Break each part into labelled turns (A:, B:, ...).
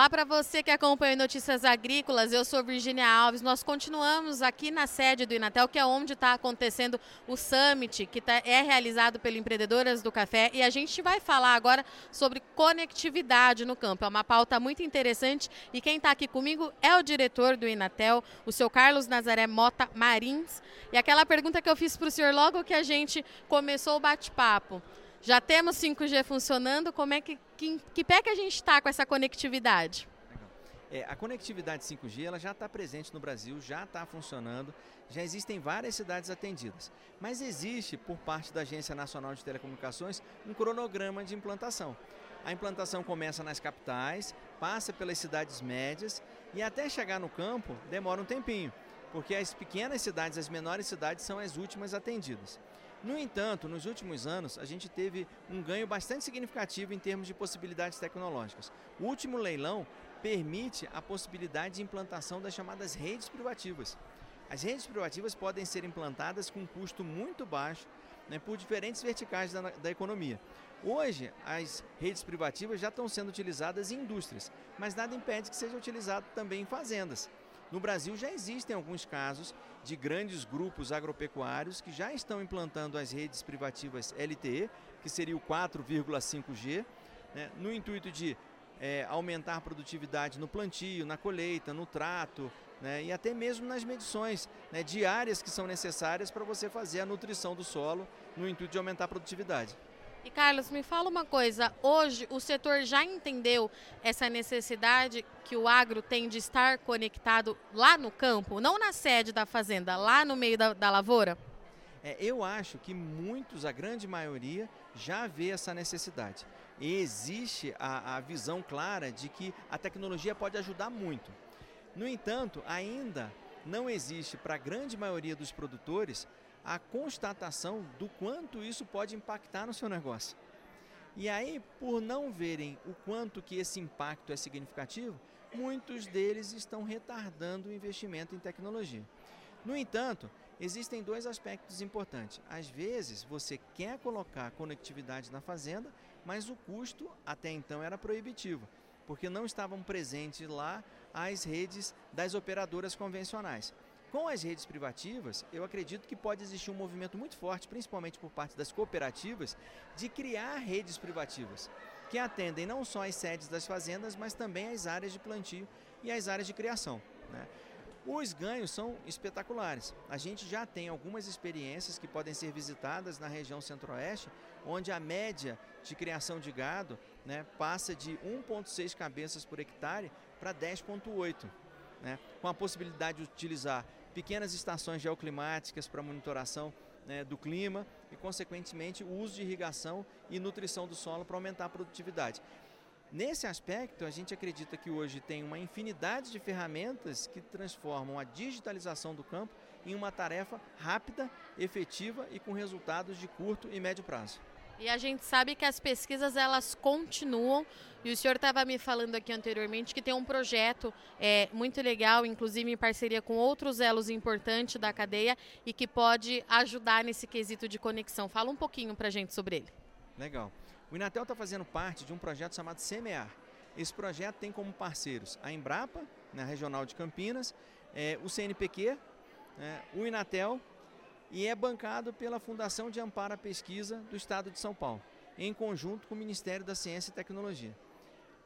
A: Olá para você que acompanha Notícias Agrícolas, eu sou Virginia Alves. Nós continuamos aqui na sede do Inatel, que é onde está acontecendo o Summit, que tá, é realizado pelo Empreendedoras do Café. E a gente vai falar agora sobre conectividade no campo. É uma pauta muito interessante e quem está aqui comigo é o diretor do Inatel, o seu Carlos Nazaré Mota Marins. E aquela pergunta que eu fiz para o senhor logo que a gente começou o bate-papo. Já temos 5G funcionando, como é que, que, que pé que a gente está com essa conectividade?
B: É, a conectividade 5G ela já está presente no Brasil, já está funcionando, já existem várias cidades atendidas. Mas existe, por parte da Agência Nacional de Telecomunicações, um cronograma de implantação. A implantação começa nas capitais, passa pelas cidades médias e até chegar no campo demora um tempinho, porque as pequenas cidades, as menores cidades são as últimas atendidas. No entanto, nos últimos anos, a gente teve um ganho bastante significativo em termos de possibilidades tecnológicas. O último leilão permite a possibilidade de implantação das chamadas redes privativas. As redes privativas podem ser implantadas com um custo muito baixo né, por diferentes verticais da, da economia. Hoje, as redes privativas já estão sendo utilizadas em indústrias, mas nada impede que seja utilizado também em fazendas. No Brasil já existem alguns casos de grandes grupos agropecuários que já estão implantando as redes privativas LTE, que seria o 4,5G, né, no intuito de é, aumentar a produtividade no plantio, na colheita, no trato né, e até mesmo nas medições né, diárias que são necessárias para você fazer a nutrição do solo no intuito de aumentar a produtividade.
A: E Carlos, me fala uma coisa. Hoje o setor já entendeu essa necessidade que o agro tem de estar conectado lá no campo, não na sede da fazenda, lá no meio da, da lavoura?
B: É, eu acho que muitos, a grande maioria, já vê essa necessidade. E existe a, a visão clara de que a tecnologia pode ajudar muito. No entanto, ainda não existe para a grande maioria dos produtores a constatação do quanto isso pode impactar no seu negócio. E aí, por não verem o quanto que esse impacto é significativo, muitos deles estão retardando o investimento em tecnologia. No entanto, existem dois aspectos importantes. Às vezes, você quer colocar conectividade na fazenda, mas o custo até então era proibitivo, porque não estavam presentes lá as redes das operadoras convencionais. Com as redes privativas, eu acredito que pode existir um movimento muito forte, principalmente por parte das cooperativas, de criar redes privativas, que atendem não só as sedes das fazendas, mas também as áreas de plantio e as áreas de criação. Né? Os ganhos são espetaculares. A gente já tem algumas experiências que podem ser visitadas na região centro-oeste, onde a média de criação de gado né, passa de 1,6 cabeças por hectare para 10,8. Né, com a possibilidade de utilizar pequenas estações geoclimáticas para monitoração né, do clima e, consequentemente, o uso de irrigação e nutrição do solo para aumentar a produtividade. Nesse aspecto, a gente acredita que hoje tem uma infinidade de ferramentas que transformam a digitalização do campo em uma tarefa rápida, efetiva e com resultados de curto e médio prazo.
A: E a gente sabe que as pesquisas elas continuam. E o senhor estava me falando aqui anteriormente que tem um projeto é, muito legal, inclusive em parceria com outros elos importantes da cadeia e que pode ajudar nesse quesito de conexão. Fala um pouquinho para a gente sobre ele.
B: Legal. O Inatel está fazendo parte de um projeto chamado Semear. Esse projeto tem como parceiros a Embrapa, na Regional de Campinas, é, o CNPq, é, o Inatel e é bancado pela Fundação de Amparo à Pesquisa do Estado de São Paulo, em conjunto com o Ministério da Ciência e Tecnologia.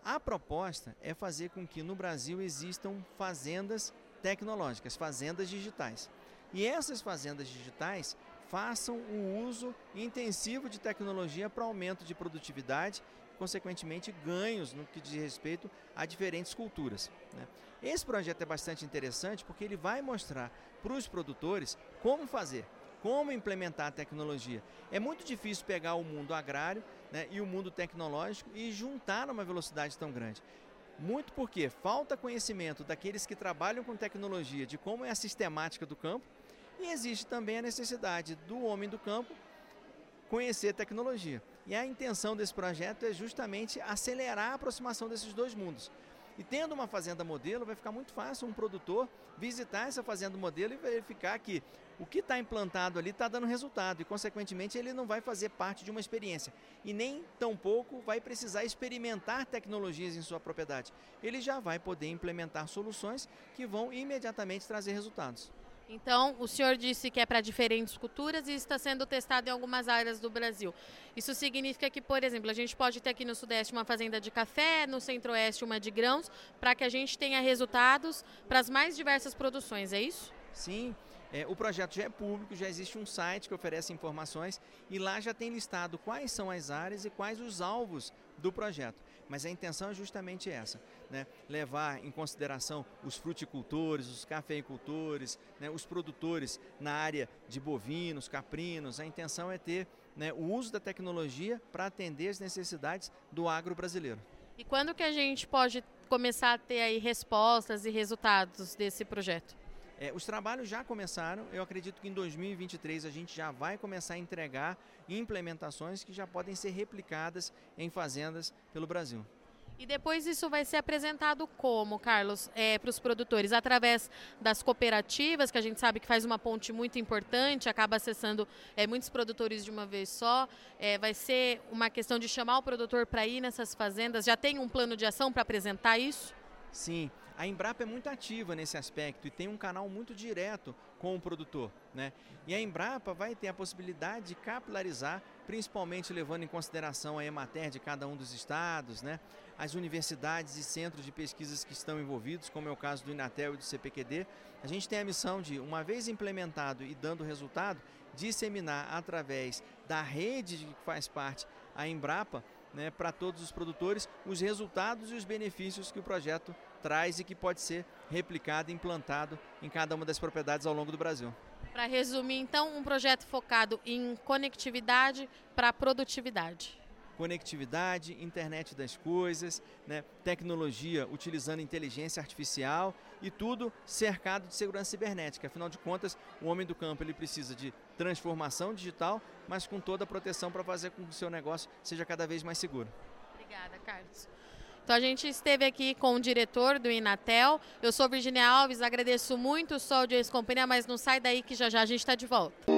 B: A proposta é fazer com que no Brasil existam fazendas tecnológicas, fazendas digitais. E essas fazendas digitais façam o uso intensivo de tecnologia para aumento de produtividade consequentemente, ganhos no que diz respeito a diferentes culturas. Né? Esse projeto é bastante interessante porque ele vai mostrar para os produtores como fazer, como implementar a tecnologia. É muito difícil pegar o mundo agrário né, e o mundo tecnológico e juntar numa velocidade tão grande. Muito porque falta conhecimento daqueles que trabalham com tecnologia de como é a sistemática do campo e existe também a necessidade do homem do campo conhecer tecnologia. E a intenção desse projeto é justamente acelerar a aproximação desses dois mundos. E tendo uma fazenda modelo, vai ficar muito fácil um produtor visitar essa fazenda modelo e verificar que o que está implantado ali está dando resultado e, consequentemente, ele não vai fazer parte de uma experiência e nem tampouco vai precisar experimentar tecnologias em sua propriedade. Ele já vai poder implementar soluções que vão imediatamente trazer resultados.
A: Então, o senhor disse que é para diferentes culturas e está sendo testado em algumas áreas do Brasil. Isso significa que, por exemplo, a gente pode ter aqui no Sudeste uma fazenda de café, no Centro-Oeste uma de grãos, para que a gente tenha resultados para as mais diversas produções, é isso?
B: Sim. É, o projeto já é público, já existe um site que oferece informações e lá já tem listado quais são as áreas e quais os alvos do projeto. Mas a intenção é justamente essa, né? levar em consideração os fruticultores, os cafeicultores, né? os produtores na área de bovinos, caprinos. A intenção é ter né, o uso da tecnologia para atender as necessidades do agro brasileiro.
A: E quando que a gente pode começar a ter aí respostas e resultados desse projeto?
B: É, os trabalhos já começaram, eu acredito que em 2023 a gente já vai começar a entregar implementações que já podem ser replicadas em fazendas pelo Brasil.
A: E depois isso vai ser apresentado como, Carlos, é, para os produtores? Através das cooperativas, que a gente sabe que faz uma ponte muito importante, acaba acessando é, muitos produtores de uma vez só. É, vai ser uma questão de chamar o produtor para ir nessas fazendas? Já tem um plano de ação para apresentar isso?
B: Sim, a Embrapa é muito ativa nesse aspecto e tem um canal muito direto com o produtor. Né? E a Embrapa vai ter a possibilidade de capilarizar, principalmente levando em consideração a Emater de cada um dos estados, né? as universidades e centros de pesquisas que estão envolvidos, como é o caso do Inatel e do CPQD. A gente tem a missão de, uma vez implementado e dando resultado, disseminar através da rede de que faz parte a Embrapa né, para todos os produtores os resultados e os benefícios que o projeto traz e que pode ser replicado e implantado em cada uma das propriedades ao longo do Brasil.
A: Para resumir, então, um projeto focado em conectividade para produtividade
B: conectividade, internet das coisas, né, tecnologia utilizando inteligência artificial e tudo cercado de segurança cibernética. Afinal de contas, o homem do campo ele precisa de transformação digital, mas com toda a proteção para fazer com que o seu negócio seja cada vez mais seguro.
A: Obrigada, Carlos. Então a gente esteve aqui com o diretor do Inatel. Eu sou Virginia Alves, agradeço muito o Sol de Ex-Companhia, mas não sai daí que já já a gente está de volta.